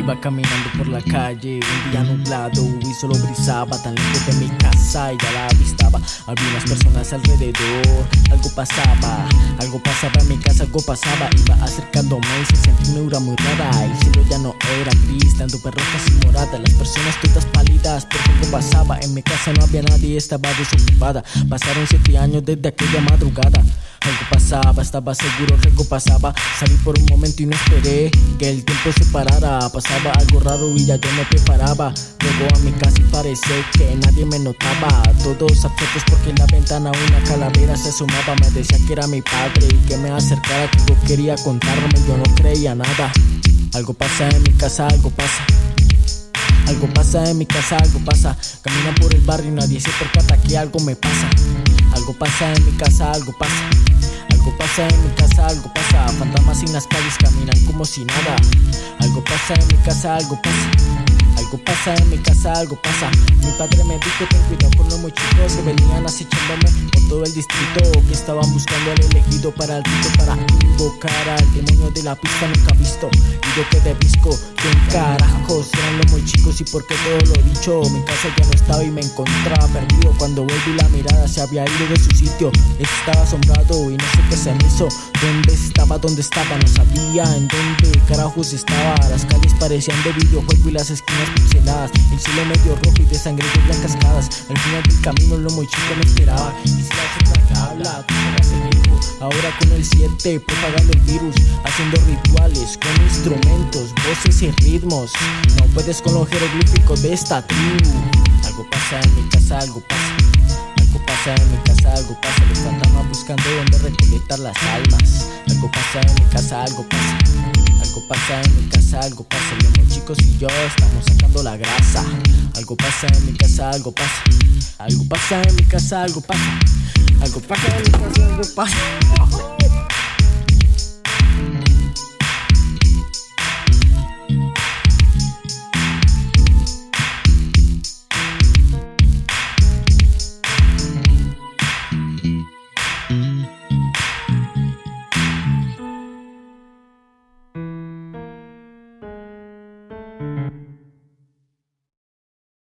Iba caminando por la calle, un día nublado y solo brisaba tan lejos de mi casa y ya la avistaba. Había personas alrededor, algo pasaba, algo pasaba en mi casa, algo pasaba. Iba acercándome y se sentía una aura muy rara. El cielo ya no era gris, tanto perro casi morada. Las personas todas pálidas, porque algo pasaba. En mi casa no había nadie, estaba desocupada. Pasaron siete años desde aquella madrugada. Algo pasaba, estaba seguro algo pasaba. Salí por un momento y no esperé que el tiempo se parara. Pasaba algo raro y ya yo me preparaba. Luego a mi casa y parece que nadie me notaba. Todos abiertos porque en la ventana una calavera se asomaba. Me decía que era mi padre y que me acercara, que algo quería contarme. Yo no creía nada. Algo pasa en mi casa, algo pasa. Algo pasa en mi casa, algo pasa. Camina por el barrio y nadie se percata que algo me pasa. Algo pasa en mi casa, algo pasa. Pasa en mi casa, algo pasa. Fantasmas en las calles caminan como si nada. Algo pasa en mi casa, algo pasa. Algo pasa en mi casa, algo pasa. Mi padre me dijo ten cuidado con los muy chicos que venían acechándome por todo el distrito. Que estaban buscando al elegido para el rito, para invocar al demonio de la pista nunca visto. Y yo quedé visco, ¿quién carajos eran los muy chicos? Y porque todo lo dicho, mi casa ya no estaba y me encontraba perdido. Cuando volví la mirada se había ido de su sitio. Estaba asombrado y no sé qué se me hizo. ¿Dónde estaba? ¿Dónde estaba? No sabía en dónde carajos estaba. Las calles parecían de videojuego y las esquinas pixeladas. El cielo medio rojo y de sangre de blancas cascadas. Al final del camino lo muy chico me esperaba. Y si la habla. Ahora con el 7 propagando el virus, haciendo rituales con instrumentos, voces y ritmos. No puedes con los jeroglíficos de esta tribu. Algo pasa en mi casa, algo pasa. Algo pasa en mi casa, algo pasa. Los fantasmas buscando dónde recolectar las almas. Algo pasa en mi casa, algo pasa. Algo pasa en mi casa, algo pasa. Los chicos y yo estamos sacando la grasa. Algo pasa en mi casa, algo pasa. Algo pasa en mi casa, algo pasa. Algo pasa en mi casa, algo pasa.